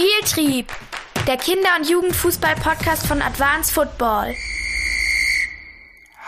Spieltrieb, der Kinder- und Jugendfußball-Podcast von Advanced Football.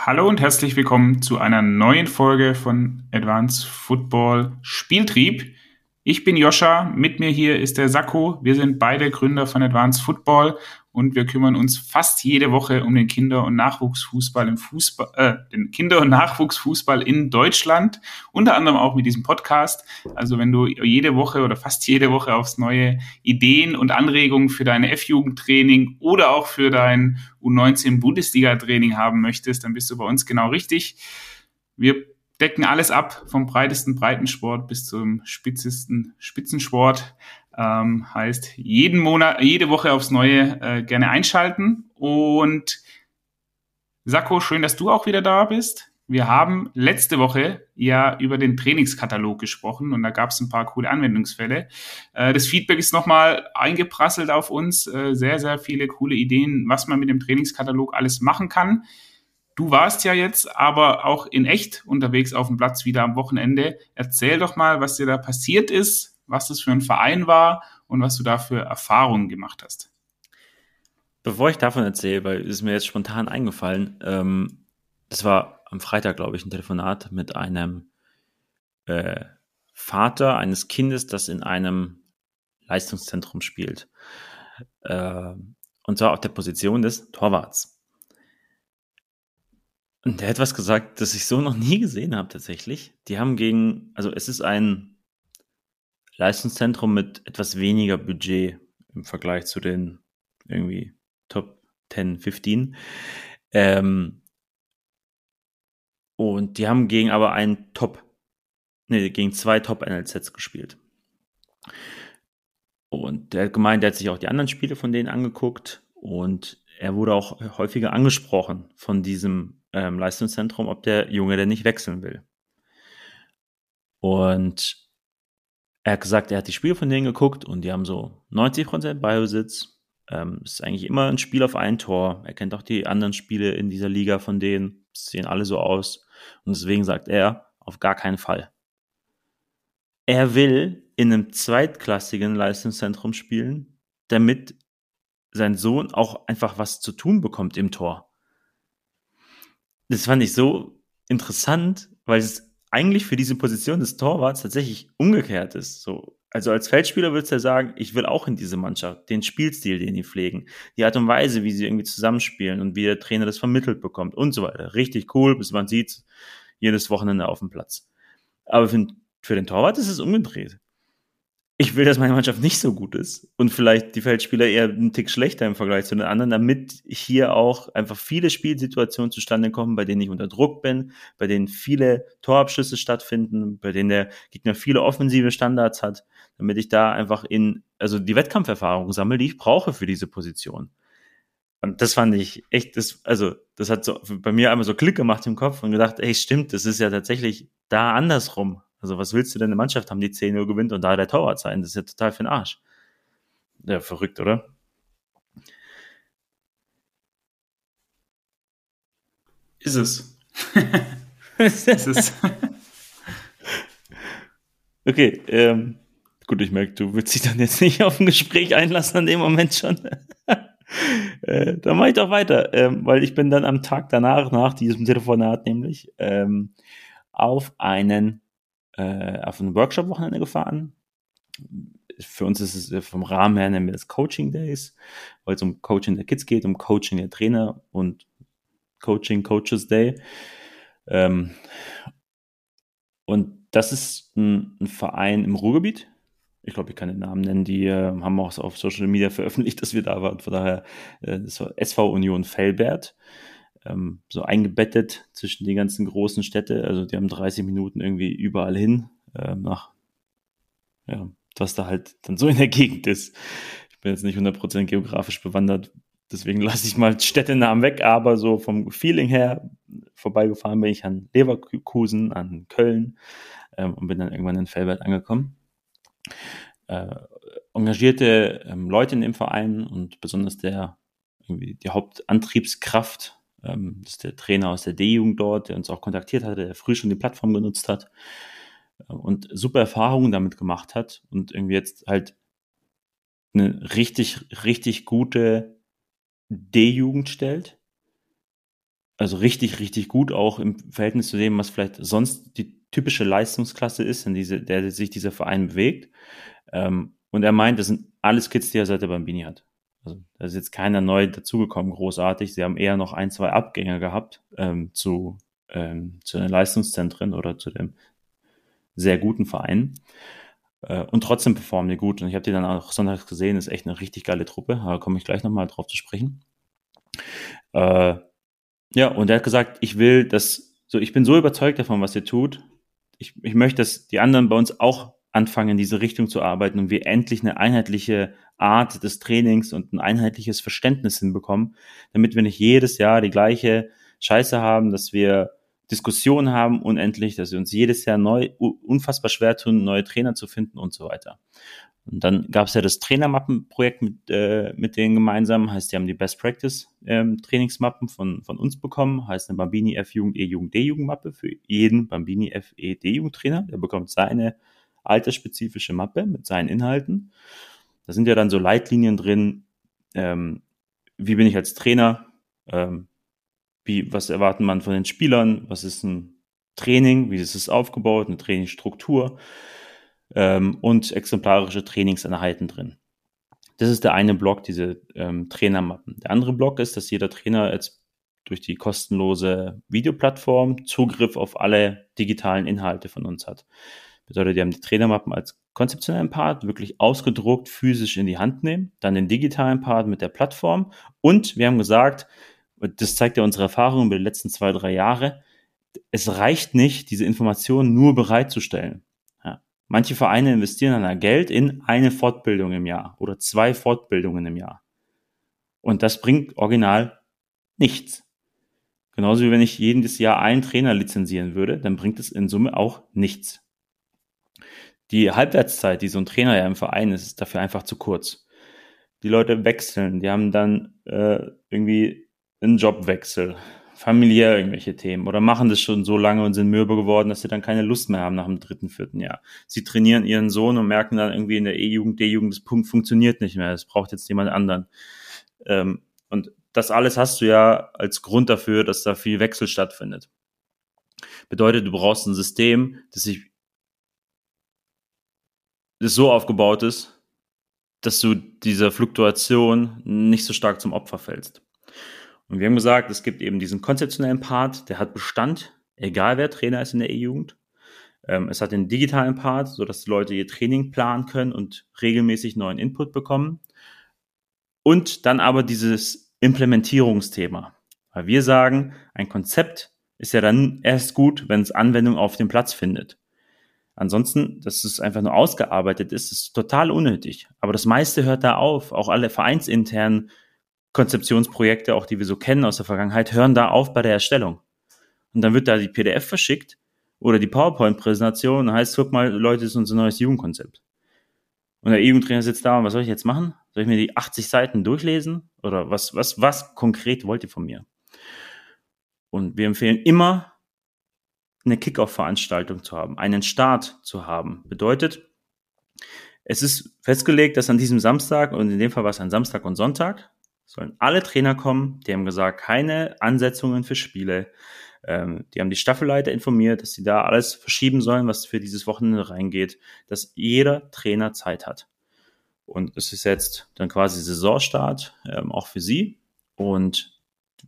Hallo und herzlich willkommen zu einer neuen Folge von Advanced Football Spieltrieb. Ich bin Joscha, mit mir hier ist der Sakko. Wir sind beide Gründer von Advanced Football und wir kümmern uns fast jede Woche um den Kinder- und Nachwuchsfußball im Fußball, äh, den Kinder- und Nachwuchsfußball in Deutschland, unter anderem auch mit diesem Podcast. Also wenn du jede Woche oder fast jede Woche aufs neue Ideen und Anregungen für dein F-Jugendtraining oder auch für dein U19 Bundesliga-Training haben möchtest, dann bist du bei uns genau richtig. Wir decken alles ab, vom breitesten Breitensport bis zum spitzesten Spitzensport. Ähm, heißt, jeden Monat, jede Woche aufs Neue äh, gerne einschalten. Und Sakko, schön, dass du auch wieder da bist. Wir haben letzte Woche ja über den Trainingskatalog gesprochen und da gab es ein paar coole Anwendungsfälle. Äh, das Feedback ist nochmal eingeprasselt auf uns. Äh, sehr, sehr viele coole Ideen, was man mit dem Trainingskatalog alles machen kann. Du warst ja jetzt aber auch in echt unterwegs auf dem Platz wieder am Wochenende. Erzähl doch mal, was dir da passiert ist, was das für ein Verein war und was du da für Erfahrungen gemacht hast. Bevor ich davon erzähle, weil es mir jetzt spontan eingefallen, ähm, das war am Freitag, glaube ich, ein Telefonat mit einem äh, Vater eines Kindes, das in einem Leistungszentrum spielt. Äh, und zwar auf der Position des Torwarts. Und der hat was gesagt, das ich so noch nie gesehen habe tatsächlich. Die haben gegen, also es ist ein Leistungszentrum mit etwas weniger Budget im Vergleich zu den irgendwie Top 10, 15. Ähm, und die haben gegen aber einen Top, nee, gegen zwei Top-NLZs gespielt. Und der hat gemeint, der hat sich auch die anderen Spiele von denen angeguckt und er wurde auch häufiger angesprochen von diesem ähm, Leistungszentrum, ob der Junge denn nicht wechseln will. Und er hat gesagt, er hat die Spiele von denen geguckt und die haben so 90% Ballbesitz. Ähm, ist eigentlich immer ein Spiel auf ein Tor. Er kennt auch die anderen Spiele in dieser Liga von denen. Sehen alle so aus. Und deswegen sagt er, auf gar keinen Fall. Er will in einem zweitklassigen Leistungszentrum spielen, damit sein Sohn auch einfach was zu tun bekommt im Tor. Das fand ich so interessant, weil es eigentlich für diese Position des Torwarts tatsächlich umgekehrt ist. So, also als Feldspieler würdest du ja sagen, ich will auch in diese Mannschaft, den Spielstil, den die pflegen, die Art und Weise, wie sie irgendwie zusammenspielen und wie der Trainer das vermittelt bekommt und so weiter. Richtig cool, bis man sieht, jedes Wochenende auf dem Platz. Aber für, für den Torwart ist es umgedreht ich will, dass meine Mannschaft nicht so gut ist und vielleicht die Feldspieler eher einen Tick schlechter im Vergleich zu den anderen, damit hier auch einfach viele Spielsituationen zustande kommen, bei denen ich unter Druck bin, bei denen viele Torabschlüsse stattfinden, bei denen der Gegner viele offensive Standards hat, damit ich da einfach in, also die Wettkampferfahrung sammle, die ich brauche für diese Position. Und das fand ich echt, das, also, das hat so bei mir einmal so Klick gemacht im Kopf und gedacht, ey, stimmt, das ist ja tatsächlich da andersrum. Also was willst du denn eine Mannschaft haben, die 10-0 gewinnt und da der Torwart sein? Das ist ja total für den Arsch. Ja, verrückt, oder? Ist es. ist es. okay, ähm, gut, ich merke, du willst dich dann jetzt nicht auf ein Gespräch einlassen an dem Moment schon. äh, dann mache ich doch weiter, ähm, weil ich bin dann am Tag danach, nach diesem Telefonat nämlich, ähm, auf einen äh, auf ein Workshop-Wochenende gefahren. Für uns ist es vom Rahmen her nennen wir das Coaching Days, weil es um Coaching der Kids geht, um Coaching der Trainer und Coaching Coaches Day. Ähm, und das ist ein, ein, Verein im Ruhrgebiet. Ich glaube, ich kann den Namen nennen. Die äh, haben auch auf Social Media veröffentlicht, dass wir da waren. Von daher, äh, das war SV Union Fellbert ähm, so eingebettet zwischen die ganzen großen Städte. Also die haben 30 Minuten irgendwie überall hin ähm, nach, ja, was da halt dann so in der Gegend ist. Ich bin jetzt nicht 100% geografisch bewandert, deswegen lasse ich mal Städtenamen weg, aber so vom Feeling her vorbeigefahren bin ich an Leverkusen, an Köln ähm, und bin dann irgendwann in Fellbert angekommen. Äh, engagierte ähm, Leute in dem Verein und besonders der irgendwie die Hauptantriebskraft ähm, das ist der Trainer aus der D-Jugend dort, der uns auch kontaktiert hatte, der früh schon die Plattform genutzt hat äh, und super Erfahrungen damit gemacht hat und irgendwie jetzt halt eine richtig, richtig gute D-Jugend stellt. Also richtig, richtig gut, auch im Verhältnis zu dem, was vielleicht sonst die typische Leistungsklasse ist, in diese, der sich dieser Verein bewegt. Ähm, und er meint, das sind alles Kids, die er seit der Bambini hat. Also da ist jetzt keiner neu dazugekommen, großartig. Sie haben eher noch ein, zwei Abgänger gehabt ähm, zu, ähm, zu den Leistungszentren oder zu dem sehr guten Verein. Äh, und trotzdem performen die gut. Und ich habe die dann auch sonntags gesehen, ist echt eine richtig geile Truppe. Da komme ich gleich nochmal drauf zu sprechen. Äh, ja, und er hat gesagt, ich will das, so, ich bin so überzeugt davon, was ihr tut. Ich, ich möchte, dass die anderen bei uns auch anfangen, in diese Richtung zu arbeiten und wir endlich eine einheitliche Art des Trainings und ein einheitliches Verständnis hinbekommen, damit wir nicht jedes Jahr die gleiche Scheiße haben, dass wir Diskussionen haben unendlich, dass wir uns jedes Jahr neu unfassbar schwer tun, neue Trainer zu finden und so weiter. Und dann gab es ja das Trainermappenprojekt mit, äh, mit denen gemeinsam, heißt, die haben die Best Practice ähm, Trainingsmappen von, von uns bekommen, heißt eine Bambini F-Jugend, E-Jugend, D-Jugend-Mappe für jeden Bambini F, E, D-Jugend-Trainer. Der bekommt seine altersspezifische Mappe mit seinen Inhalten. Da sind ja dann so Leitlinien drin, ähm, wie bin ich als Trainer, ähm, wie, was erwarten man von den Spielern, was ist ein Training, wie ist es aufgebaut, eine Trainingsstruktur ähm, und exemplarische Trainingseinheiten drin. Das ist der eine Block, diese ähm, Trainermappen. Der andere Block ist, dass jeder Trainer jetzt durch die kostenlose Videoplattform Zugriff auf alle digitalen Inhalte von uns hat. Bedeutet, die haben die Trainermappen als konzeptionellen Part wirklich ausgedruckt, physisch in die Hand nehmen, dann den digitalen Part mit der Plattform und wir haben gesagt, das zeigt ja unsere Erfahrung über die letzten zwei, drei Jahre, es reicht nicht, diese Informationen nur bereitzustellen. Ja. Manche Vereine investieren dann Geld in eine Fortbildung im Jahr oder zwei Fortbildungen im Jahr. Und das bringt original nichts. Genauso wie wenn ich jedes Jahr einen Trainer lizenzieren würde, dann bringt es in Summe auch nichts die Halbwertszeit, die so ein Trainer ja im Verein ist, ist dafür einfach zu kurz. Die Leute wechseln, die haben dann äh, irgendwie einen Jobwechsel, familiär irgendwelche Themen oder machen das schon so lange und sind mürbe geworden, dass sie dann keine Lust mehr haben nach dem dritten, vierten Jahr. Sie trainieren ihren Sohn und merken dann irgendwie in der E-Jugend, D-Jugend, das Punkt funktioniert nicht mehr, es braucht jetzt jemand anderen. Ähm, und das alles hast du ja als Grund dafür, dass da viel Wechsel stattfindet. Bedeutet, du brauchst ein System, das sich das so aufgebaut ist, dass du dieser Fluktuation nicht so stark zum Opfer fällst. Und wir haben gesagt, es gibt eben diesen konzeptionellen Part, der hat Bestand, egal wer Trainer ist in der E-Jugend. Ähm, es hat den digitalen Part, sodass die Leute ihr Training planen können und regelmäßig neuen Input bekommen. Und dann aber dieses Implementierungsthema. Weil wir sagen, ein Konzept ist ja dann erst gut, wenn es Anwendung auf dem Platz findet. Ansonsten, dass es einfach nur ausgearbeitet ist, ist total unnötig. Aber das meiste hört da auf. Auch alle vereinsinternen Konzeptionsprojekte, auch die wir so kennen aus der Vergangenheit, hören da auf bei der Erstellung. Und dann wird da die PDF verschickt oder die PowerPoint-Präsentation heißt, guck mal, Leute, das ist unser neues Jugendkonzept. Und der Jugendtrainer sitzt da und was soll ich jetzt machen? Soll ich mir die 80 Seiten durchlesen? Oder was, was, was konkret wollt ihr von mir? Und wir empfehlen immer, eine Kickoff-Veranstaltung zu haben, einen Start zu haben. Bedeutet, es ist festgelegt, dass an diesem Samstag, und in dem Fall war es ein Samstag und Sonntag, sollen alle Trainer kommen, die haben gesagt, keine Ansetzungen für Spiele. Ähm, die haben die Staffelleiter informiert, dass sie da alles verschieben sollen, was für dieses Wochenende reingeht, dass jeder Trainer Zeit hat. Und es ist jetzt dann quasi Saisonstart, ähm, auch für sie. Und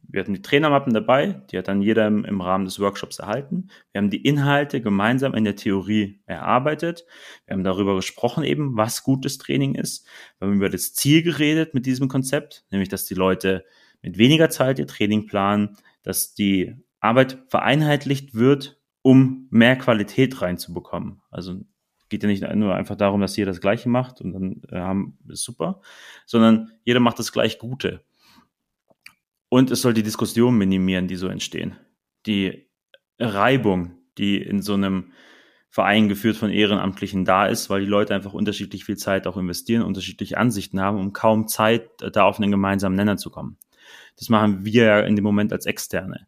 wir hatten die Trainermappen dabei, die hat dann jeder im, im, Rahmen des Workshops erhalten. Wir haben die Inhalte gemeinsam in der Theorie erarbeitet. Wir haben darüber gesprochen eben, was gutes Training ist. Wir haben über das Ziel geredet mit diesem Konzept, nämlich, dass die Leute mit weniger Zeit ihr Training planen, dass die Arbeit vereinheitlicht wird, um mehr Qualität reinzubekommen. Also geht ja nicht nur einfach darum, dass jeder das Gleiche macht und dann äh, haben ist super, sondern jeder macht das gleich Gute. Und es soll die Diskussion minimieren, die so entstehen. Die Reibung, die in so einem Verein geführt von Ehrenamtlichen da ist, weil die Leute einfach unterschiedlich viel Zeit auch investieren, unterschiedliche Ansichten haben, um kaum Zeit da auf einen gemeinsamen Nenner zu kommen. Das machen wir ja in dem Moment als Externe.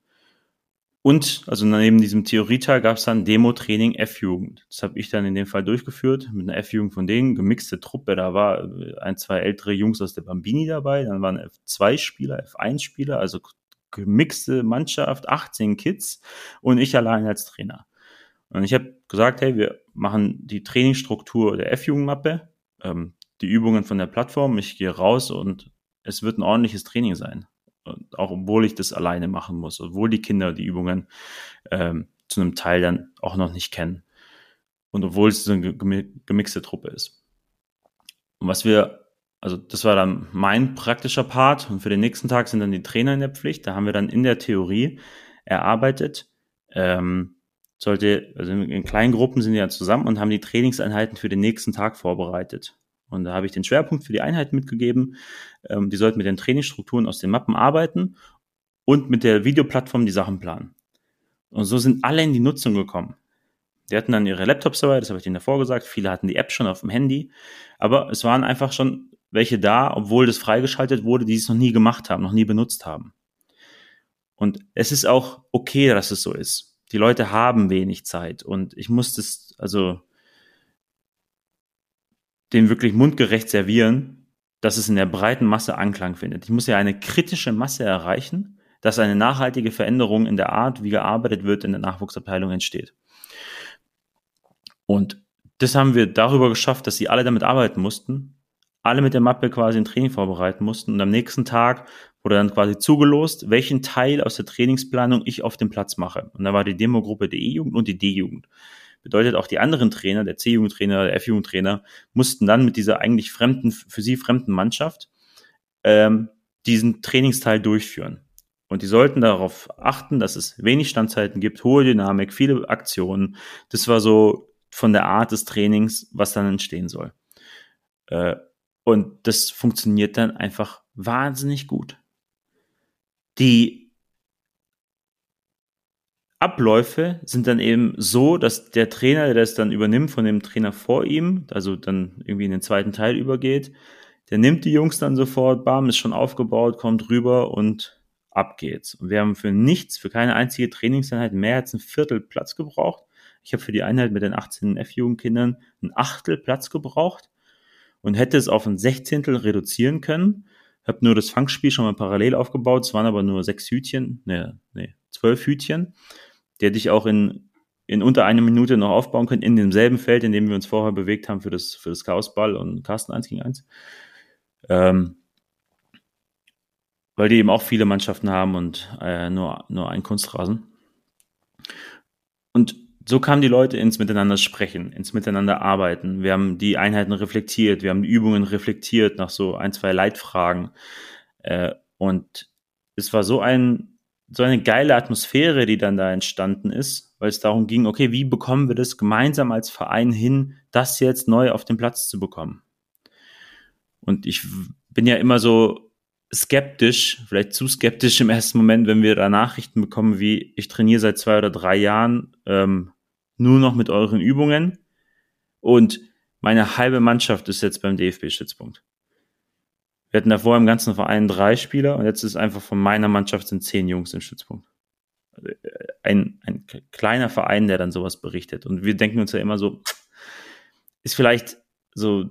Und, also neben diesem Theorieteil gab es dann Demo-Training F-Jugend. Das habe ich dann in dem Fall durchgeführt, mit einer F-Jugend von denen, gemixte Truppe. Da war äh, ein, zwei ältere Jungs aus der Bambini dabei, dann waren F2-Spieler, F1-Spieler, also gemixte Mannschaft, 18 Kids und ich allein als Trainer. Und ich habe gesagt, hey, wir machen die Trainingsstruktur der F-Jugendmappe, ähm, die Übungen von der Plattform, ich gehe raus und es wird ein ordentliches Training sein. Auch obwohl ich das alleine machen muss, obwohl die Kinder die Übungen ähm, zu einem Teil dann auch noch nicht kennen. Und obwohl es so eine gemixte Truppe ist. Und was wir, also das war dann mein praktischer Part und für den nächsten Tag sind dann die Trainer in der Pflicht. Da haben wir dann in der Theorie erarbeitet, ähm, sollte, also in kleinen Gruppen sind die ja zusammen und haben die Trainingseinheiten für den nächsten Tag vorbereitet. Und da habe ich den Schwerpunkt für die Einheit mitgegeben. Ähm, die sollten mit den Trainingsstrukturen aus den Mappen arbeiten und mit der Videoplattform die Sachen planen. Und so sind alle in die Nutzung gekommen. Die hatten dann ihre Laptops dabei, das habe ich denen davor gesagt. Viele hatten die App schon auf dem Handy. Aber es waren einfach schon welche da, obwohl das freigeschaltet wurde, die es noch nie gemacht haben, noch nie benutzt haben. Und es ist auch okay, dass es so ist. Die Leute haben wenig Zeit und ich muss das, also den wirklich mundgerecht servieren, dass es in der breiten Masse Anklang findet. Ich muss ja eine kritische Masse erreichen, dass eine nachhaltige Veränderung in der Art, wie gearbeitet wird, in der Nachwuchsabteilung entsteht. Und das haben wir darüber geschafft, dass sie alle damit arbeiten mussten, alle mit der Mappe quasi ein Training vorbereiten mussten und am nächsten Tag wurde dann quasi zugelost, welchen Teil aus der Trainingsplanung ich auf dem Platz mache. Und da war die Demogruppe der E-Jugend und die D-Jugend. Bedeutet auch die anderen Trainer, der C-Jugendtrainer, der F-Jugendtrainer, mussten dann mit dieser eigentlich fremden, für sie fremden Mannschaft ähm, diesen Trainingsteil durchführen. Und die sollten darauf achten, dass es wenig Standzeiten gibt, hohe Dynamik, viele Aktionen. Das war so von der Art des Trainings, was dann entstehen soll. Äh, und das funktioniert dann einfach wahnsinnig gut. Die Abläufe sind dann eben so, dass der Trainer, der das dann übernimmt von dem Trainer vor ihm, also dann irgendwie in den zweiten Teil übergeht, der nimmt die Jungs dann sofort, bam, ist schon aufgebaut, kommt rüber und ab geht's. Und wir haben für nichts, für keine einzige Trainingseinheit mehr als ein Viertel Platz gebraucht. Ich habe für die Einheit mit den 18 F-Jugendkindern ein Achtel Platz gebraucht und hätte es auf ein Sechzehntel reduzieren können. Habe nur das Fangspiel schon mal parallel aufgebaut. Es waren aber nur sechs Hütchen, nee, nee, zwölf Hütchen der dich auch in, in unter einer Minute noch aufbauen können, in demselben Feld, in dem wir uns vorher bewegt haben für das, für das Chaosball und Carsten 1 gegen 1. Ähm, weil die eben auch viele Mannschaften haben und äh, nur, nur ein Kunstrasen. Und so kamen die Leute ins Miteinander sprechen, ins Miteinander arbeiten. Wir haben die Einheiten reflektiert, wir haben die Übungen reflektiert nach so ein, zwei Leitfragen. Äh, und es war so ein so eine geile Atmosphäre, die dann da entstanden ist, weil es darum ging, okay, wie bekommen wir das gemeinsam als Verein hin, das jetzt neu auf den Platz zu bekommen? Und ich bin ja immer so skeptisch, vielleicht zu skeptisch im ersten Moment, wenn wir da Nachrichten bekommen, wie ich trainiere seit zwei oder drei Jahren ähm, nur noch mit euren Übungen und meine halbe Mannschaft ist jetzt beim DFB-Stützpunkt. Wir hatten davor im ganzen Verein drei Spieler und jetzt ist einfach von meiner Mannschaft sind zehn Jungs im Stützpunkt. Äh, ein, ein kleiner Verein, der dann sowas berichtet. Und wir denken uns ja immer so, ist vielleicht so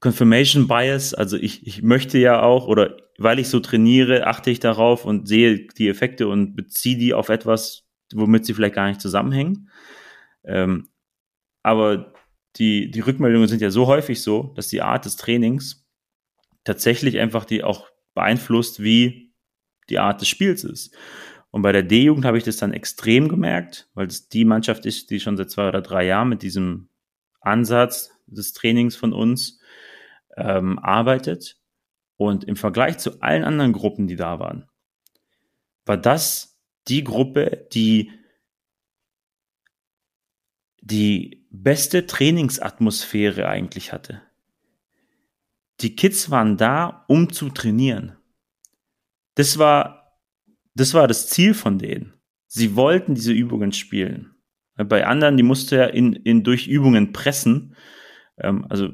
Confirmation Bias, also ich, ich möchte ja auch, oder weil ich so trainiere, achte ich darauf und sehe die Effekte und beziehe die auf etwas, womit sie vielleicht gar nicht zusammenhängen. Ähm, aber die, die Rückmeldungen sind ja so häufig so, dass die Art des Trainings tatsächlich einfach die auch beeinflusst, wie die Art des Spiels ist. Und bei der D-Jugend habe ich das dann extrem gemerkt, weil es die Mannschaft ist, die schon seit zwei oder drei Jahren mit diesem Ansatz des Trainings von uns ähm, arbeitet. Und im Vergleich zu allen anderen Gruppen, die da waren, war das die Gruppe, die die beste Trainingsatmosphäre eigentlich hatte. Die Kids waren da, um zu trainieren. Das war, das war das Ziel von denen. Sie wollten diese Übungen spielen. Bei anderen, die musste ja in, in durch Übungen pressen. Ähm, also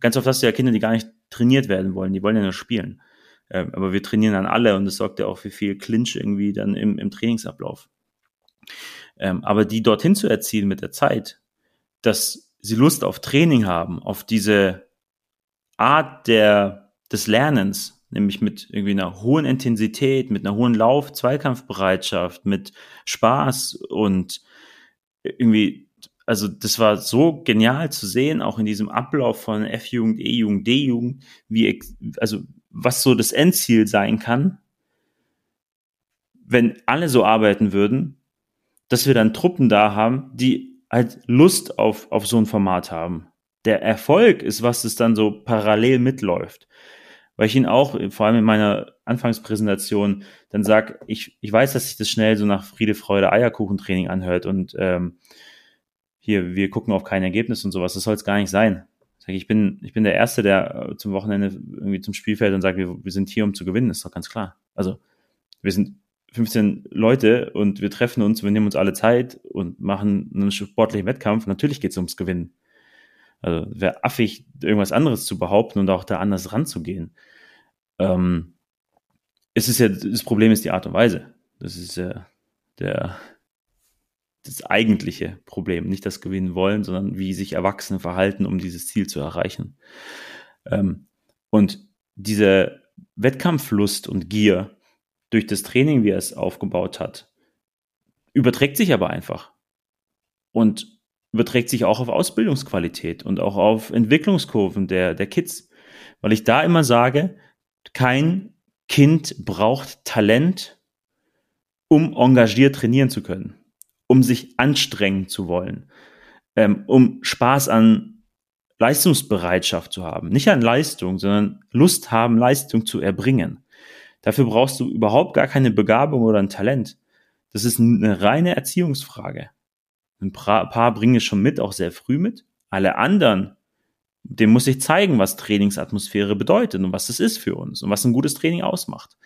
ganz oft hast du ja Kinder, die gar nicht trainiert werden wollen, die wollen ja nur spielen. Ähm, aber wir trainieren dann alle und das sorgt ja auch für viel Clinch irgendwie dann im, im Trainingsablauf. Ähm, aber die dorthin zu erzielen mit der Zeit, dass sie Lust auf Training haben, auf diese Art der, des Lernens, nämlich mit irgendwie einer hohen Intensität, mit einer hohen Lauf-, Zweikampfbereitschaft, mit Spaß und irgendwie, also das war so genial zu sehen, auch in diesem Ablauf von F-Jugend, E-Jugend, D-Jugend, wie, also was so das Endziel sein kann, wenn alle so arbeiten würden, dass wir dann Truppen da haben, die halt Lust auf, auf so ein Format haben. Der Erfolg ist, was es dann so parallel mitläuft. Weil ich ihn auch, vor allem in meiner Anfangspräsentation, dann sag, ich, ich weiß, dass sich das schnell so nach Friede, Freude, Eierkuchentraining anhört und ähm, hier, wir gucken auf kein Ergebnis und sowas. Das soll es gar nicht sein. Ich bin, ich bin der Erste, der äh, zum Wochenende irgendwie zum Spielfeld und sagt, wir, wir sind hier, um zu gewinnen, ist doch ganz klar. Also, wir sind 15 Leute und wir treffen uns, wir nehmen uns alle Zeit und machen einen sportlichen Wettkampf. Natürlich geht es ums Gewinnen. Also wäre affig, irgendwas anderes zu behaupten und auch da anders ranzugehen. Ähm, es ist ja, das Problem ist die Art und Weise. Das ist ja der, das eigentliche Problem. Nicht das Gewinnen wollen, sondern wie sich Erwachsene verhalten, um dieses Ziel zu erreichen. Ähm, und diese Wettkampflust und Gier, durch das Training, wie er es aufgebaut hat, überträgt sich aber einfach. Und überträgt sich auch auf Ausbildungsqualität und auch auf Entwicklungskurven der, der Kids. Weil ich da immer sage, kein Kind braucht Talent, um engagiert trainieren zu können, um sich anstrengen zu wollen, ähm, um Spaß an Leistungsbereitschaft zu haben. Nicht an Leistung, sondern Lust haben, Leistung zu erbringen. Dafür brauchst du überhaupt gar keine Begabung oder ein Talent. Das ist eine reine Erziehungsfrage. Ein paar bringen es schon mit, auch sehr früh mit. Alle anderen, dem muss ich zeigen, was Trainingsatmosphäre bedeutet und was das ist für uns und was ein gutes Training ausmacht.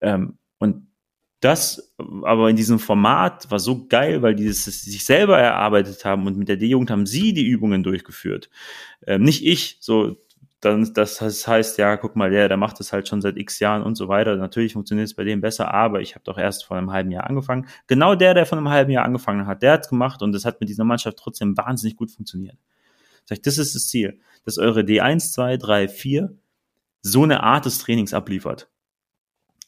Ähm, und das aber in diesem Format war so geil, weil die es sich selber erarbeitet haben und mit der D-Jugend haben sie die Übungen durchgeführt. Ähm, nicht ich, so dann das heißt, ja, guck mal, der, der macht das halt schon seit x Jahren und so weiter. Natürlich funktioniert es bei dem besser, aber ich habe doch erst vor einem halben Jahr angefangen. Genau der, der vor einem halben Jahr angefangen hat, der hat's gemacht und das hat mit dieser Mannschaft trotzdem wahnsinnig gut funktioniert. Sag das ist das Ziel, dass eure D1, 2, 3, 4 so eine Art des Trainings abliefert.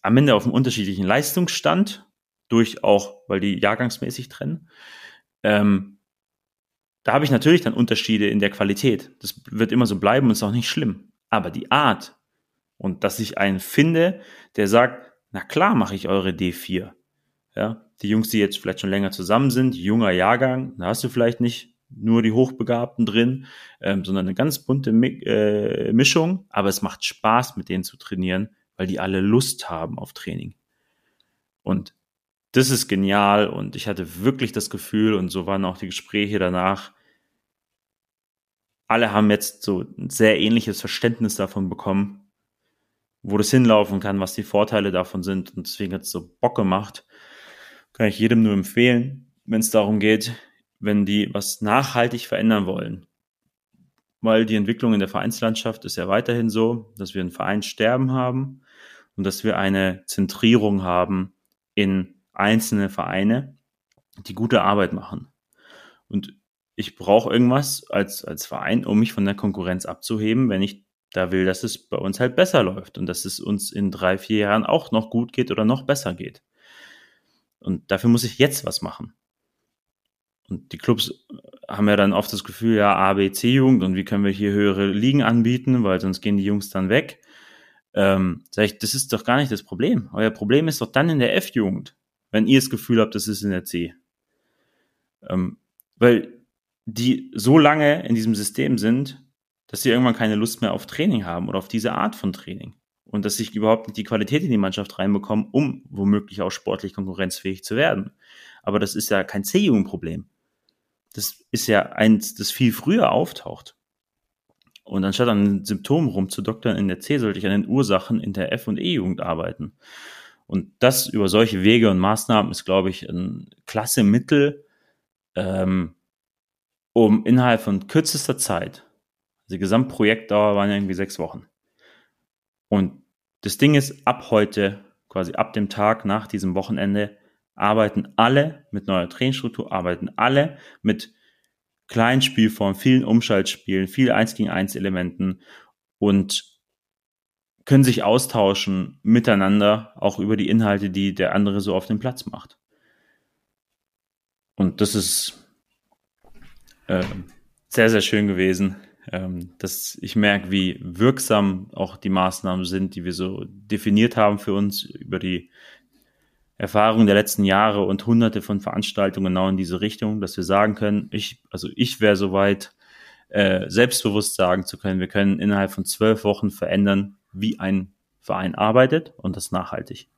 Am Ende auf einem unterschiedlichen Leistungsstand, durch auch, weil die jahrgangsmäßig trennen. Ähm, da habe ich natürlich dann Unterschiede in der Qualität. Das wird immer so bleiben und ist auch nicht schlimm. Aber die Art und dass ich einen finde, der sagt, na klar mache ich eure D4. Ja, die Jungs, die jetzt vielleicht schon länger zusammen sind, junger Jahrgang, da hast du vielleicht nicht nur die Hochbegabten drin, ähm, sondern eine ganz bunte Mi äh, Mischung. Aber es macht Spaß, mit denen zu trainieren, weil die alle Lust haben auf Training. Und das ist genial und ich hatte wirklich das Gefühl und so waren auch die Gespräche danach. Alle haben jetzt so ein sehr ähnliches Verständnis davon bekommen, wo das hinlaufen kann, was die Vorteile davon sind und deswegen hat es so Bock gemacht. Kann ich jedem nur empfehlen, wenn es darum geht, wenn die was nachhaltig verändern wollen. Weil die Entwicklung in der Vereinslandschaft ist ja weiterhin so, dass wir ein Vereinssterben haben und dass wir eine Zentrierung haben in einzelne Vereine, die gute Arbeit machen. Und ich brauche irgendwas als, als Verein, um mich von der Konkurrenz abzuheben, wenn ich da will, dass es bei uns halt besser läuft und dass es uns in drei, vier Jahren auch noch gut geht oder noch besser geht. Und dafür muss ich jetzt was machen. Und die Clubs haben ja dann oft das Gefühl, ja, A, B, C-Jugend und wie können wir hier höhere Ligen anbieten, weil sonst gehen die Jungs dann weg. Ähm, sag ich, das ist doch gar nicht das Problem. Euer Problem ist doch dann in der F-Jugend wenn ihr das Gefühl habt, das ist in der C. Ähm, weil die so lange in diesem System sind, dass sie irgendwann keine Lust mehr auf Training haben oder auf diese Art von Training. Und dass sich überhaupt nicht die Qualität in die Mannschaft reinbekommen, um womöglich auch sportlich konkurrenzfähig zu werden. Aber das ist ja kein C-Jugendproblem. Das ist ja eins, das viel früher auftaucht. Und anstatt an den Symptomen rumzudoktern in der C, sollte ich an den Ursachen in der F- und E-Jugend arbeiten. Und das über solche Wege und Maßnahmen ist, glaube ich, ein klasse Mittel, ähm, um innerhalb von kürzester Zeit, also die Gesamtprojektdauer waren irgendwie sechs Wochen. Und das Ding ist, ab heute, quasi ab dem Tag nach diesem Wochenende, arbeiten alle mit neuer Trainingsstruktur, arbeiten alle mit kleinen Spielformen, vielen Umschaltspielen, viel 1 gegen 1 Elementen und können sich austauschen miteinander, auch über die Inhalte, die der andere so auf dem Platz macht. Und das ist äh, sehr, sehr schön gewesen, ähm, dass ich merke, wie wirksam auch die Maßnahmen sind, die wir so definiert haben für uns über die Erfahrung der letzten Jahre und hunderte von Veranstaltungen genau in diese Richtung, dass wir sagen können, ich, also ich wäre soweit, äh, selbstbewusst sagen zu können, wir können innerhalb von zwölf Wochen verändern, wie ein Verein arbeitet und das nachhaltig.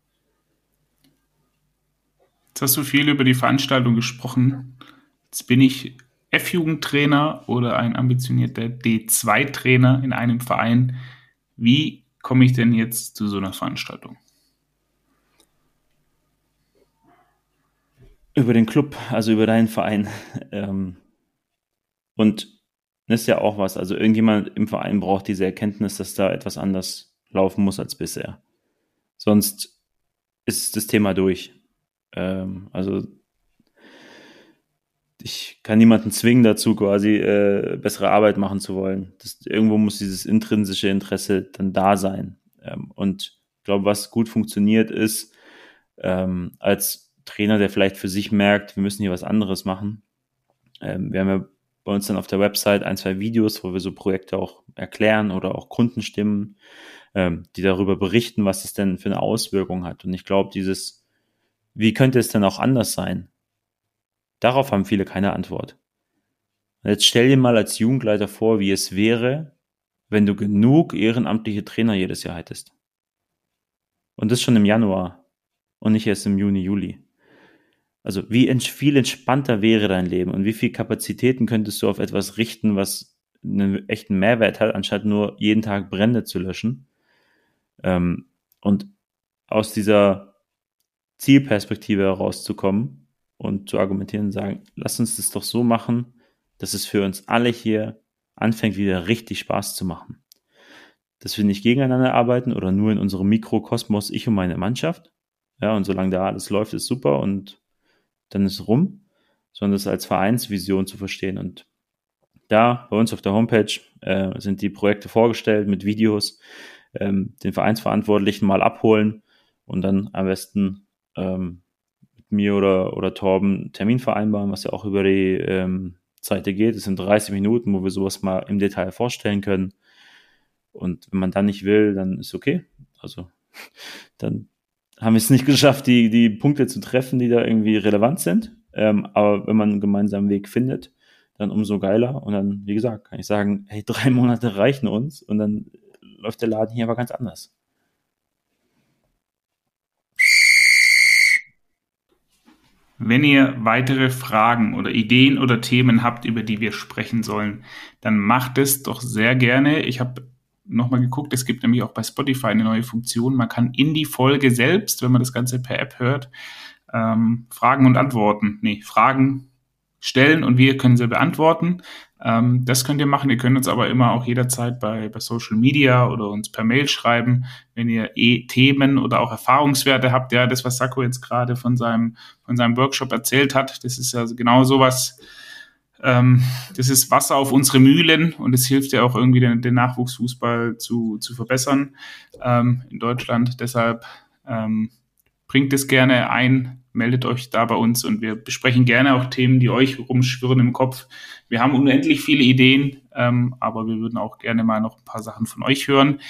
Jetzt hast du viel über die Veranstaltung gesprochen. Jetzt bin ich F-Jugendtrainer oder ein ambitionierter D2-Trainer in einem Verein. Wie komme ich denn jetzt zu so einer Veranstaltung? Über den Club, also über deinen Verein. Ähm, und ist ja auch was. Also irgendjemand im Verein braucht diese Erkenntnis, dass da etwas anders laufen muss als bisher. Sonst ist das Thema durch. Ähm, also ich kann niemanden zwingen dazu, quasi äh, bessere Arbeit machen zu wollen. Das, irgendwo muss dieses intrinsische Interesse dann da sein. Ähm, und ich glaube, was gut funktioniert, ist, ähm, als Trainer, der vielleicht für sich merkt, wir müssen hier was anderes machen. Ähm, wir haben ja bei uns dann auf der Website ein, zwei Videos, wo wir so Projekte auch erklären oder auch Kundenstimmen, ähm, die darüber berichten, was es denn für eine Auswirkung hat. Und ich glaube, dieses, wie könnte es denn auch anders sein? Darauf haben viele keine Antwort. Und jetzt stell dir mal als Jugendleiter vor, wie es wäre, wenn du genug ehrenamtliche Trainer jedes Jahr hättest. Und das schon im Januar und nicht erst im Juni, Juli. Also wie viel entspannter wäre dein Leben und wie viel Kapazitäten könntest du auf etwas richten, was einen echten Mehrwert hat, anstatt nur jeden Tag Brände zu löschen. Ähm, und aus dieser Zielperspektive herauszukommen und zu argumentieren und sagen, lass uns das doch so machen, dass es für uns alle hier anfängt, wieder richtig Spaß zu machen. Dass wir nicht gegeneinander arbeiten oder nur in unserem Mikrokosmos, ich und meine Mannschaft. Ja, und solange da alles läuft, ist super und dann ist es rum, sondern es als Vereinsvision zu verstehen. Und da bei uns auf der Homepage äh, sind die Projekte vorgestellt mit Videos, ähm, den Vereinsverantwortlichen mal abholen und dann am besten ähm, mit mir oder, oder Torben einen Termin vereinbaren, was ja auch über die ähm, Seite geht. Es sind 30 Minuten, wo wir sowas mal im Detail vorstellen können. Und wenn man dann nicht will, dann ist okay. Also dann haben wir es nicht geschafft, die, die Punkte zu treffen, die da irgendwie relevant sind. Ähm, aber wenn man einen gemeinsamen Weg findet, dann umso geiler. Und dann, wie gesagt, kann ich sagen, hey, drei Monate reichen uns und dann läuft der Laden hier aber ganz anders. Wenn ihr weitere Fragen oder Ideen oder Themen habt, über die wir sprechen sollen, dann macht es doch sehr gerne. Ich habe nochmal geguckt, es gibt nämlich auch bei Spotify eine neue Funktion. Man kann in die Folge selbst, wenn man das Ganze per App hört, ähm, Fragen und Antworten, nee, Fragen stellen und wir können sie beantworten. Ähm, das könnt ihr machen. Ihr könnt uns aber immer auch jederzeit bei, bei Social Media oder uns per Mail schreiben, wenn ihr eh Themen oder auch Erfahrungswerte habt. Ja, das, was Sacco jetzt gerade von seinem, von seinem Workshop erzählt hat, das ist ja genau sowas, ähm, das ist Wasser auf unsere Mühlen und es hilft ja auch irgendwie den, den Nachwuchsfußball zu, zu verbessern ähm, in Deutschland. Deshalb ähm, bringt es gerne ein, meldet euch da bei uns und wir besprechen gerne auch Themen, die euch rumschwirren im Kopf. Wir haben unendlich viele Ideen, ähm, aber wir würden auch gerne mal noch ein paar Sachen von euch hören.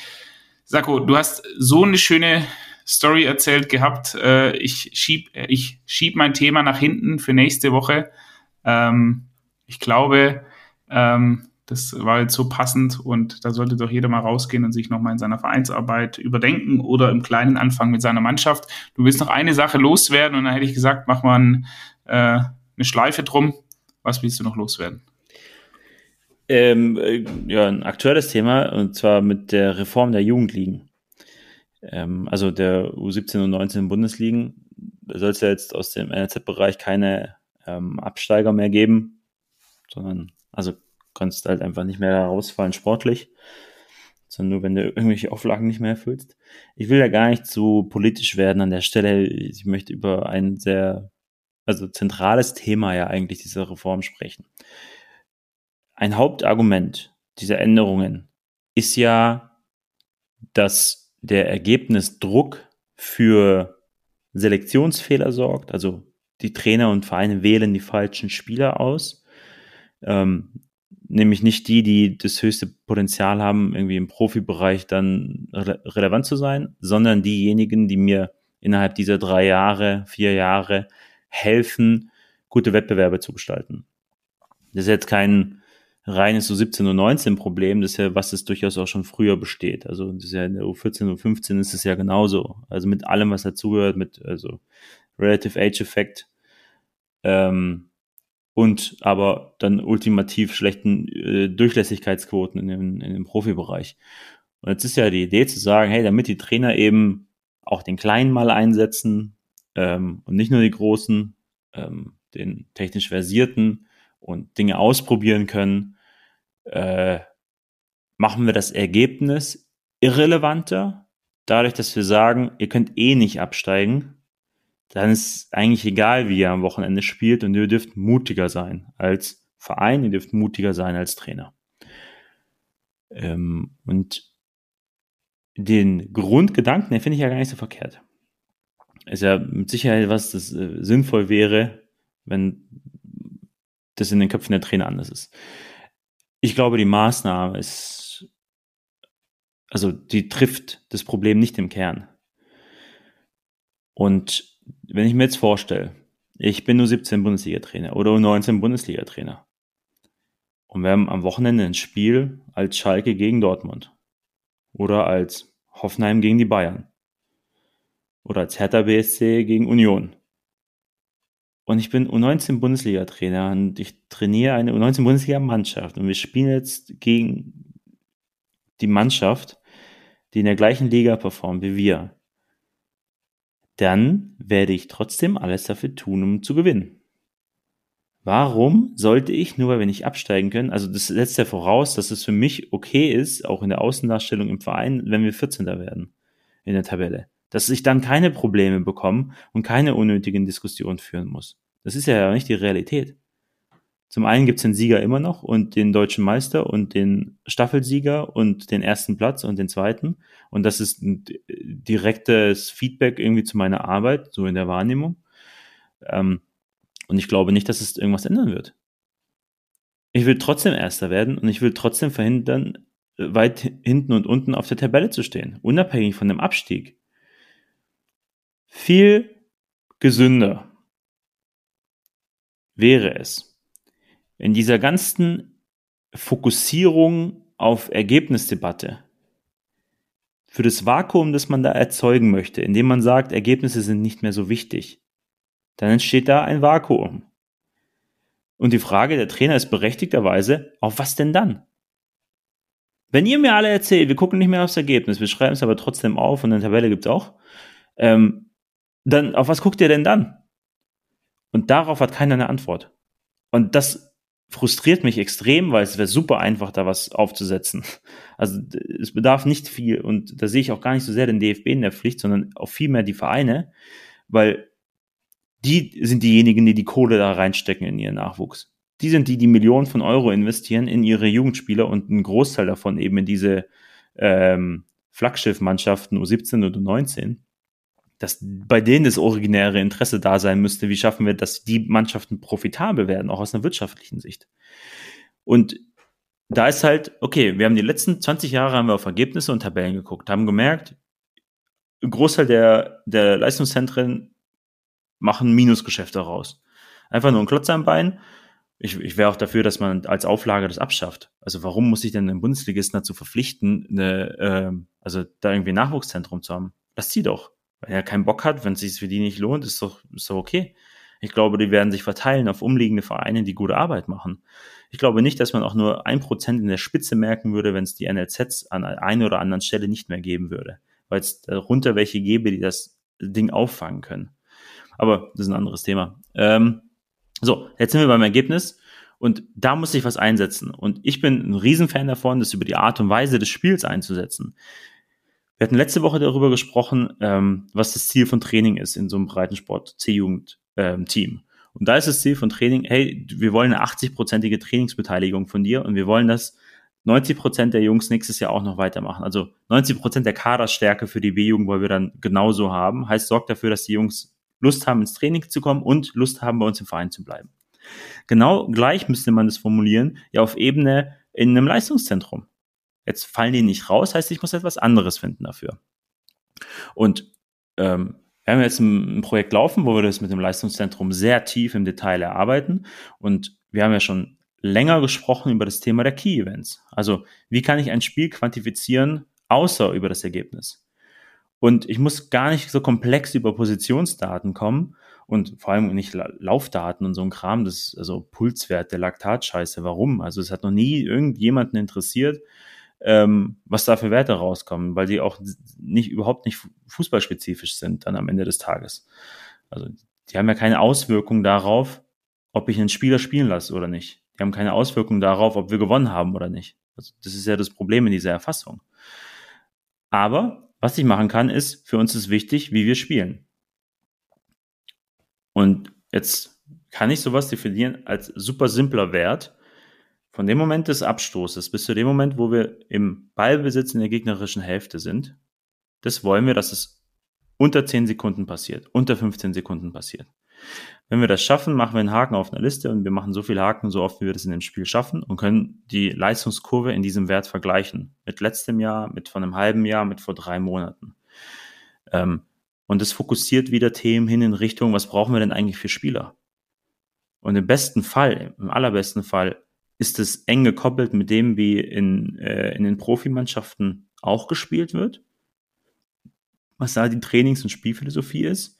Sako, du hast so eine schöne Story erzählt gehabt. Äh, ich schieb, ich schieb mein Thema nach hinten für nächste Woche. Ähm, ich glaube, ähm, das war jetzt so passend und da sollte doch jeder mal rausgehen und sich nochmal in seiner Vereinsarbeit überdenken oder im Kleinen anfangen mit seiner Mannschaft. Du willst noch eine Sache loswerden und dann hätte ich gesagt, mach mal ein, äh, eine Schleife drum. Was willst du noch loswerden? Ähm, äh, ja, ein aktuelles Thema und zwar mit der Reform der Jugendligen. Ähm, also der U17 und 19 Bundesligen. Da soll es ja jetzt aus dem NRZ-Bereich keine ähm, Absteiger mehr geben sondern also kannst halt einfach nicht mehr rausfallen sportlich. sondern nur, wenn du irgendwelche Auflagen nicht mehr erfüllst. Ich will ja gar nicht zu politisch werden an der Stelle. Ich möchte über ein sehr, also zentrales Thema ja eigentlich dieser Reform sprechen. Ein Hauptargument dieser Änderungen ist ja, dass der Ergebnisdruck für Selektionsfehler sorgt. Also die Trainer und Vereine wählen die falschen Spieler aus. Ähm, nämlich nicht die, die das höchste Potenzial haben, irgendwie im Profibereich dann re relevant zu sein, sondern diejenigen, die mir innerhalb dieser drei Jahre, vier Jahre helfen, gute Wettbewerbe zu gestalten. Das ist jetzt kein reines so 17 und 19 Problem, das ist ja, was es durchaus auch schon früher besteht. Also das ist ja in der U14 und 15 ist es ja genauso. Also mit allem, was dazugehört, mit also Relative Age Effect, ähm, und aber dann ultimativ schlechten äh, Durchlässigkeitsquoten in dem, in dem Profibereich. Und jetzt ist ja die Idee zu sagen, hey, damit die Trainer eben auch den Kleinen mal einsetzen ähm, und nicht nur die Großen, ähm, den technisch versierten und Dinge ausprobieren können, äh, machen wir das Ergebnis irrelevanter, dadurch, dass wir sagen, ihr könnt eh nicht absteigen, dann ist eigentlich egal, wie ihr am Wochenende spielt und ihr dürft mutiger sein als Verein, ihr dürft mutiger sein als Trainer. Ähm, und den Grundgedanken, den finde ich ja gar nicht so verkehrt. Ist ja mit Sicherheit was, das äh, sinnvoll wäre, wenn das in den Köpfen der Trainer anders ist. Ich glaube, die Maßnahme ist, also die trifft das Problem nicht im Kern. Und wenn ich mir jetzt vorstelle, ich bin nur 17 Bundesliga-Trainer oder 19 Bundesliga-Trainer und wir haben am Wochenende ein Spiel als Schalke gegen Dortmund oder als Hoffenheim gegen die Bayern oder als Hertha BSC gegen Union. Und ich bin U19 Bundesliga-Trainer und ich trainiere eine U19 Bundesliga-Mannschaft und wir spielen jetzt gegen die Mannschaft, die in der gleichen Liga performt wie wir dann werde ich trotzdem alles dafür tun, um zu gewinnen. Warum sollte ich, nur weil wir nicht absteigen können, also das setzt ja voraus, dass es für mich okay ist, auch in der Außendarstellung im Verein, wenn wir 14. werden in der Tabelle. Dass ich dann keine Probleme bekomme und keine unnötigen Diskussionen führen muss. Das ist ja nicht die Realität. Zum einen gibt es den Sieger immer noch und den deutschen Meister und den Staffelsieger und den ersten Platz und den zweiten. Und das ist ein direktes Feedback irgendwie zu meiner Arbeit, so in der Wahrnehmung. Ähm, und ich glaube nicht, dass es irgendwas ändern wird. Ich will trotzdem Erster werden und ich will trotzdem verhindern, weit hinten und unten auf der Tabelle zu stehen, unabhängig von dem Abstieg. Viel gesünder wäre es, in dieser ganzen Fokussierung auf Ergebnisdebatte, für das Vakuum, das man da erzeugen möchte, indem man sagt, Ergebnisse sind nicht mehr so wichtig, dann entsteht da ein Vakuum. Und die Frage der Trainer ist berechtigterweise, auf was denn dann? Wenn ihr mir alle erzählt, wir gucken nicht mehr aufs Ergebnis, wir schreiben es aber trotzdem auf und eine Tabelle gibt es auch, ähm, dann auf was guckt ihr denn dann? Und darauf hat keiner eine Antwort. Und das frustriert mich extrem, weil es wäre super einfach, da was aufzusetzen. Also es bedarf nicht viel und da sehe ich auch gar nicht so sehr den DFB in der Pflicht, sondern auch vielmehr die Vereine, weil die sind diejenigen, die die Kohle da reinstecken in ihren Nachwuchs. Die sind die, die Millionen von Euro investieren in ihre Jugendspieler und einen Großteil davon eben in diese ähm, Flaggschiffmannschaften U17 oder U19 dass bei denen das originäre Interesse da sein müsste, wie schaffen wir, dass die Mannschaften profitabel werden, auch aus einer wirtschaftlichen Sicht. Und da ist halt, okay, wir haben die letzten 20 Jahre haben wir auf Ergebnisse und Tabellen geguckt, haben gemerkt, ein Großteil der, der Leistungszentren machen Minusgeschäfte raus. Einfach nur ein Klotz am Bein. Ich, ich wäre auch dafür, dass man als Auflage das abschafft. Also warum muss ich denn den Bundesligisten dazu verpflichten, eine, äh, also da irgendwie ein Nachwuchszentrum zu haben? Lass sie doch. Wenn er keinen Bock hat, wenn es sich für die nicht lohnt, ist doch, ist doch okay. Ich glaube, die werden sich verteilen auf umliegende Vereine, die gute Arbeit machen. Ich glaube nicht, dass man auch nur ein Prozent in der Spitze merken würde, wenn es die NLZs an einer oder anderen Stelle nicht mehr geben würde. Weil es darunter welche gäbe, die das Ding auffangen können. Aber das ist ein anderes Thema. Ähm, so, jetzt sind wir beim Ergebnis. Und da muss sich was einsetzen. Und ich bin ein Riesenfan davon, das über die Art und Weise des Spiels einzusetzen. Wir hatten letzte Woche darüber gesprochen, ähm, was das Ziel von Training ist in so einem Breitensport C-Jugend-Team. Ähm, und da ist das Ziel von Training, hey, wir wollen eine 80-prozentige Trainingsbeteiligung von dir und wir wollen, dass 90 Prozent der Jungs nächstes Jahr auch noch weitermachen. Also 90 Prozent der Kaderstärke für die B-Jugend wollen wir dann genauso haben. Heißt, sorgt dafür, dass die Jungs Lust haben, ins Training zu kommen und Lust haben, bei uns im Verein zu bleiben. Genau gleich müsste man das formulieren, ja auf Ebene in einem Leistungszentrum. Jetzt fallen die nicht raus, heißt, ich muss etwas anderes finden dafür. Und ähm, wir haben jetzt ein, ein Projekt laufen, wo wir das mit dem Leistungszentrum sehr tief im Detail erarbeiten. Und wir haben ja schon länger gesprochen über das Thema der Key Events. Also wie kann ich ein Spiel quantifizieren, außer über das Ergebnis? Und ich muss gar nicht so komplex über Positionsdaten kommen und vor allem nicht Laufdaten und so ein Kram, das also Pulswerte, Laktatscheiße. Warum? Also es hat noch nie irgendjemanden interessiert, ähm, was da für Werte rauskommen, weil die auch nicht überhaupt nicht fußballspezifisch sind dann am Ende des Tages. Also die haben ja keine Auswirkung darauf, ob ich einen Spieler spielen lasse oder nicht. Die haben keine Auswirkung darauf, ob wir gewonnen haben oder nicht. Also das ist ja das Problem in dieser Erfassung. Aber was ich machen kann, ist, für uns ist wichtig, wie wir spielen. Und jetzt kann ich sowas definieren als super simpler Wert. Von dem Moment des Abstoßes bis zu dem Moment, wo wir im Ballbesitz in der gegnerischen Hälfte sind, das wollen wir, dass es unter 10 Sekunden passiert, unter 15 Sekunden passiert. Wenn wir das schaffen, machen wir einen Haken auf einer Liste und wir machen so viele Haken, so oft wie wir das in dem Spiel schaffen und können die Leistungskurve in diesem Wert vergleichen. Mit letztem Jahr, mit von einem halben Jahr, mit vor drei Monaten. Ähm, und es fokussiert wieder Themen hin in Richtung, was brauchen wir denn eigentlich für Spieler? Und im besten Fall, im allerbesten Fall, ist es eng gekoppelt mit dem, wie in, äh, in den Profimannschaften auch gespielt wird. Was da die Trainings- und Spielphilosophie ist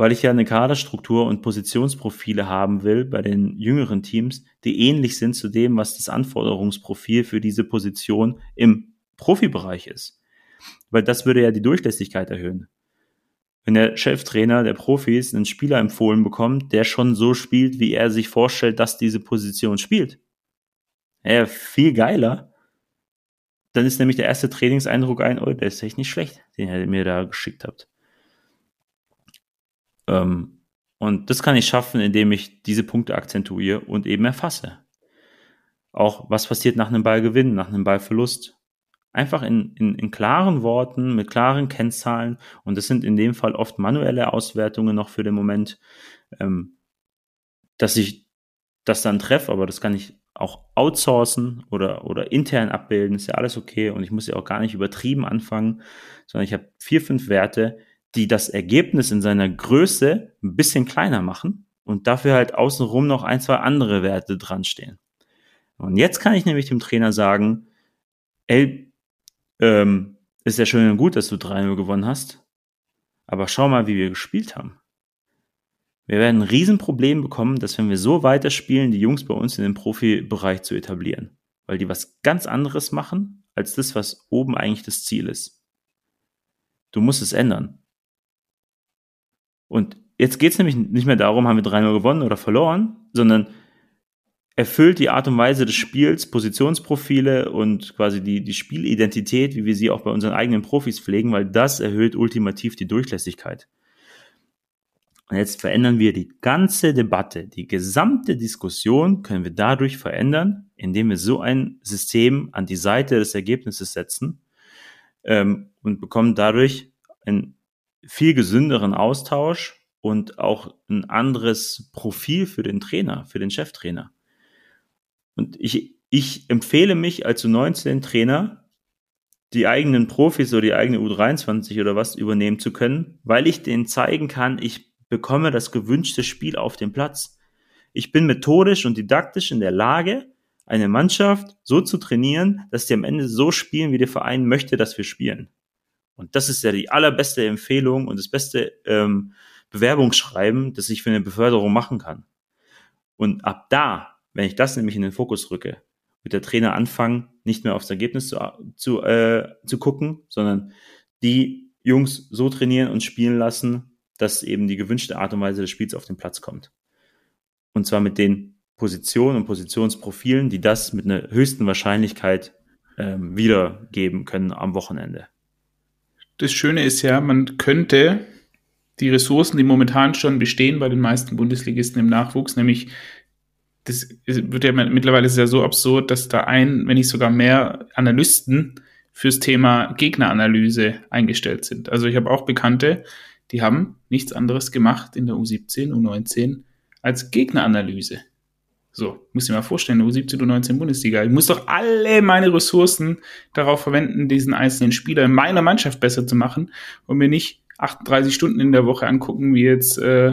weil ich ja eine Kaderstruktur und Positionsprofile haben will bei den jüngeren Teams, die ähnlich sind zu dem, was das Anforderungsprofil für diese Position im Profibereich ist. Weil das würde ja die Durchlässigkeit erhöhen. Wenn der Cheftrainer der Profis einen Spieler empfohlen bekommt, der schon so spielt, wie er sich vorstellt, dass diese Position spielt. Ja, viel geiler. Dann ist nämlich der erste Trainingseindruck ein, oh, der ist echt nicht schlecht, den ihr mir da geschickt habt. Ähm, und das kann ich schaffen, indem ich diese Punkte akzentuiere und eben erfasse. Auch was passiert nach einem Ballgewinn, nach einem Ballverlust. Einfach in, in, in klaren Worten, mit klaren Kennzahlen. Und das sind in dem Fall oft manuelle Auswertungen noch für den Moment, ähm, dass ich das dann treffe, aber das kann ich auch outsourcen oder, oder intern abbilden, ist ja alles okay und ich muss ja auch gar nicht übertrieben anfangen, sondern ich habe vier, fünf Werte, die das Ergebnis in seiner Größe ein bisschen kleiner machen und dafür halt außenrum noch ein, zwei andere Werte dran stehen. Und jetzt kann ich nämlich dem Trainer sagen, ey, ähm, ist ja schön und gut, dass du 3-0 gewonnen hast, aber schau mal, wie wir gespielt haben. Wir werden ein Riesenproblem bekommen, dass wenn wir so weiterspielen, die Jungs bei uns in den Profibereich zu etablieren. Weil die was ganz anderes machen, als das, was oben eigentlich das Ziel ist. Du musst es ändern. Und jetzt geht es nämlich nicht mehr darum, haben wir 3-0 gewonnen oder verloren, sondern erfüllt die Art und Weise des Spiels, Positionsprofile und quasi die, die Spielidentität, wie wir sie auch bei unseren eigenen Profis pflegen, weil das erhöht ultimativ die Durchlässigkeit. Und jetzt verändern wir die ganze Debatte, die gesamte Diskussion können wir dadurch verändern, indem wir so ein System an die Seite des Ergebnisses setzen ähm, und bekommen dadurch ein viel gesünderen Austausch und auch ein anderes Profil für den Trainer, für den Cheftrainer. Und ich, ich empfehle mich als U19-Trainer, die eigenen Profis oder die eigene U23 oder was übernehmen zu können, weil ich denen zeigen kann, ich bekomme das gewünschte Spiel auf den Platz. Ich bin methodisch und didaktisch in der Lage, eine Mannschaft so zu trainieren, dass sie am Ende so spielen, wie der Verein möchte, dass wir spielen. Und das ist ja die allerbeste Empfehlung und das beste ähm, Bewerbungsschreiben, das ich für eine Beförderung machen kann. Und ab da, wenn ich das nämlich in den Fokus rücke, wird der Trainer anfangen, nicht mehr aufs Ergebnis zu, zu, äh, zu gucken, sondern die Jungs so trainieren und spielen lassen, dass eben die gewünschte Art und Weise des Spiels auf den Platz kommt. Und zwar mit den Positionen und Positionsprofilen, die das mit einer höchsten Wahrscheinlichkeit ähm, wiedergeben können am Wochenende. Das Schöne ist ja, man könnte die Ressourcen, die momentan schon bestehen bei den meisten Bundesligisten im Nachwuchs, nämlich das wird ja mittlerweile sehr so absurd, dass da ein, wenn nicht sogar mehr Analysten fürs Thema Gegneranalyse eingestellt sind. Also ich habe auch Bekannte, die haben nichts anderes gemacht in der U17, U19 als Gegneranalyse. So, muss ich mal vorstellen, U17, U19 Bundesliga. Ich muss doch alle meine Ressourcen darauf verwenden, diesen einzelnen Spieler in meiner Mannschaft besser zu machen und mir nicht 38 Stunden in der Woche angucken, wie jetzt, äh,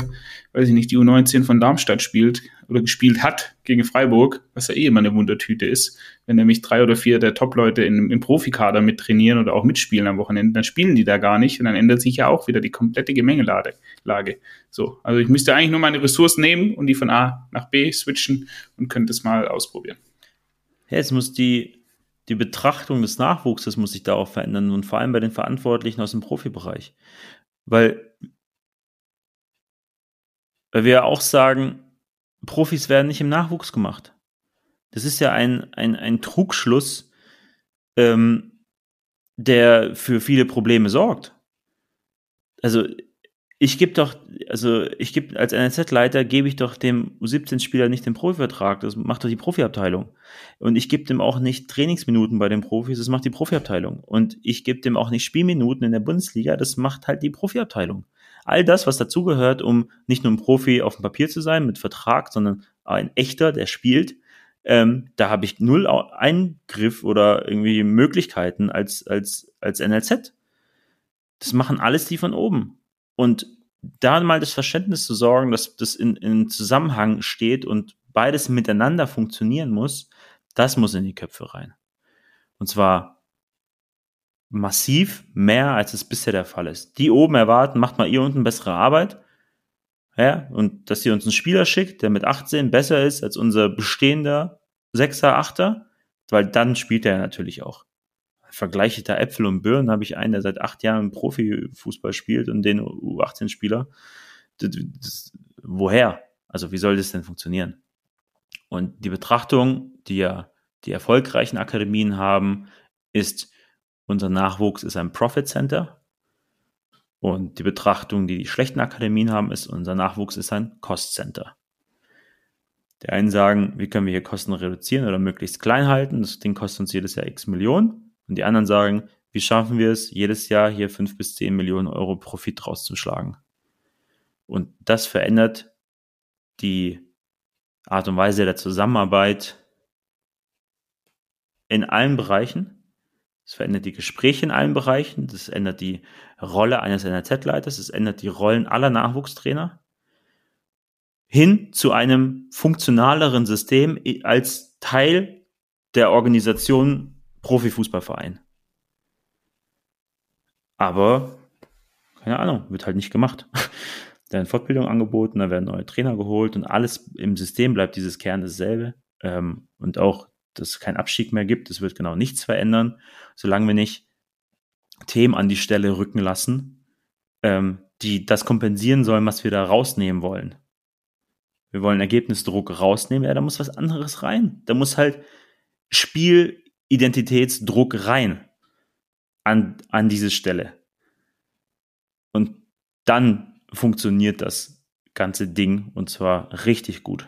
weiß ich nicht, die U19 von Darmstadt spielt oder gespielt hat gegen Freiburg, was ja eh immer eine Wundertüte ist. Wenn nämlich drei oder vier der Top-Leute im, Profikader mittrainieren oder auch mitspielen am Wochenende, dann spielen die da gar nicht und dann ändert sich ja auch wieder die komplette Gemengelage. So, also ich müsste eigentlich nur meine Ressourcen nehmen und die von A nach B switchen und könnte es mal ausprobieren. Jetzt muss die, die Betrachtung des Nachwuchses muss sich da auch verändern und vor allem bei den Verantwortlichen aus dem Profibereich. Weil, weil wir auch sagen, Profis werden nicht im Nachwuchs gemacht. Das ist ja ein, ein, ein Trugschluss, ähm, der für viele Probleme sorgt. Also ich gebe doch, also ich gebe als NLZ-Leiter gebe ich doch dem U17-Spieler nicht den Profivertrag, das macht doch die Profiabteilung. Und ich gebe dem auch nicht Trainingsminuten bei den Profis, das macht die Profiabteilung. Und ich gebe dem auch nicht Spielminuten in der Bundesliga, das macht halt die Profiabteilung. All das, was dazugehört, um nicht nur ein Profi auf dem Papier zu sein mit Vertrag, sondern ein echter, der spielt, ähm, da habe ich null Eingriff oder irgendwie Möglichkeiten als, als, als NLZ. Das machen alles die von oben. Und da mal das Verständnis zu sorgen, dass das in, in Zusammenhang steht und beides miteinander funktionieren muss, das muss in die Köpfe rein. Und zwar massiv mehr, als es bisher der Fall ist. Die oben erwarten, macht mal ihr unten bessere Arbeit. Ja, und dass ihr uns einen Spieler schickt, der mit 18 besser ist als unser bestehender Sechser, Achter, weil dann spielt er natürlich auch vergleiche da Äpfel und Birnen, habe ich einen, der seit acht Jahren Profifußball spielt und den U18-Spieler. Woher? Also wie soll das denn funktionieren? Und die Betrachtung, die ja die erfolgreichen Akademien haben, ist, unser Nachwuchs ist ein Profit Center. Und die Betrachtung, die die schlechten Akademien haben, ist, unser Nachwuchs ist ein Cost Center. Die einen sagen, wie können wir hier Kosten reduzieren oder möglichst klein halten? Das Ding kostet uns jedes Jahr x Millionen. Und die anderen sagen, wie schaffen wir es, jedes Jahr hier fünf bis zehn Millionen Euro Profit rauszuschlagen? Und das verändert die Art und Weise der Zusammenarbeit in allen Bereichen. Es verändert die Gespräche in allen Bereichen. Das ändert die Rolle eines NRZ-Leiters. Es ändert die Rollen aller Nachwuchstrainer hin zu einem funktionaleren System als Teil der Organisation Profifußballverein. Aber, keine Ahnung, wird halt nicht gemacht. Da werden Fortbildungen angeboten, da werden neue Trainer geholt und alles im System bleibt dieses Kern dasselbe. Ähm, und auch, es keinen Abstieg mehr gibt, es wird genau nichts verändern, solange wir nicht Themen an die Stelle rücken lassen, ähm, die das kompensieren sollen, was wir da rausnehmen wollen. Wir wollen Ergebnisdruck rausnehmen, ja, da muss was anderes rein. Da muss halt Spiel Identitätsdruck rein an, an diese Stelle. Und dann funktioniert das ganze Ding und zwar richtig gut.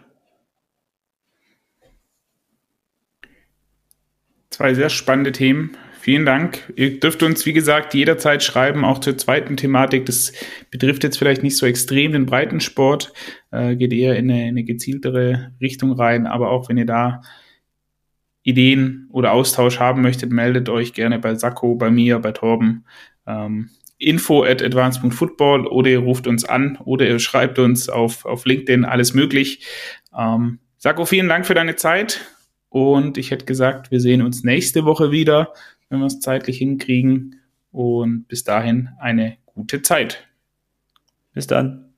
Zwei sehr spannende Themen. Vielen Dank. Ihr dürft uns, wie gesagt, jederzeit schreiben, auch zur zweiten Thematik. Das betrifft jetzt vielleicht nicht so extrem den Breitensport, äh, geht eher in eine, in eine gezieltere Richtung rein. Aber auch wenn ihr da Ideen oder Austausch haben möchtet, meldet euch gerne bei Sakko, bei mir, bei Torben. Ähm, info at advanced.football oder ihr ruft uns an oder ihr schreibt uns auf, auf LinkedIn, alles möglich. Ähm, Sakko, vielen Dank für deine Zeit und ich hätte gesagt, wir sehen uns nächste Woche wieder, wenn wir es zeitlich hinkriegen und bis dahin eine gute Zeit. Bis dann.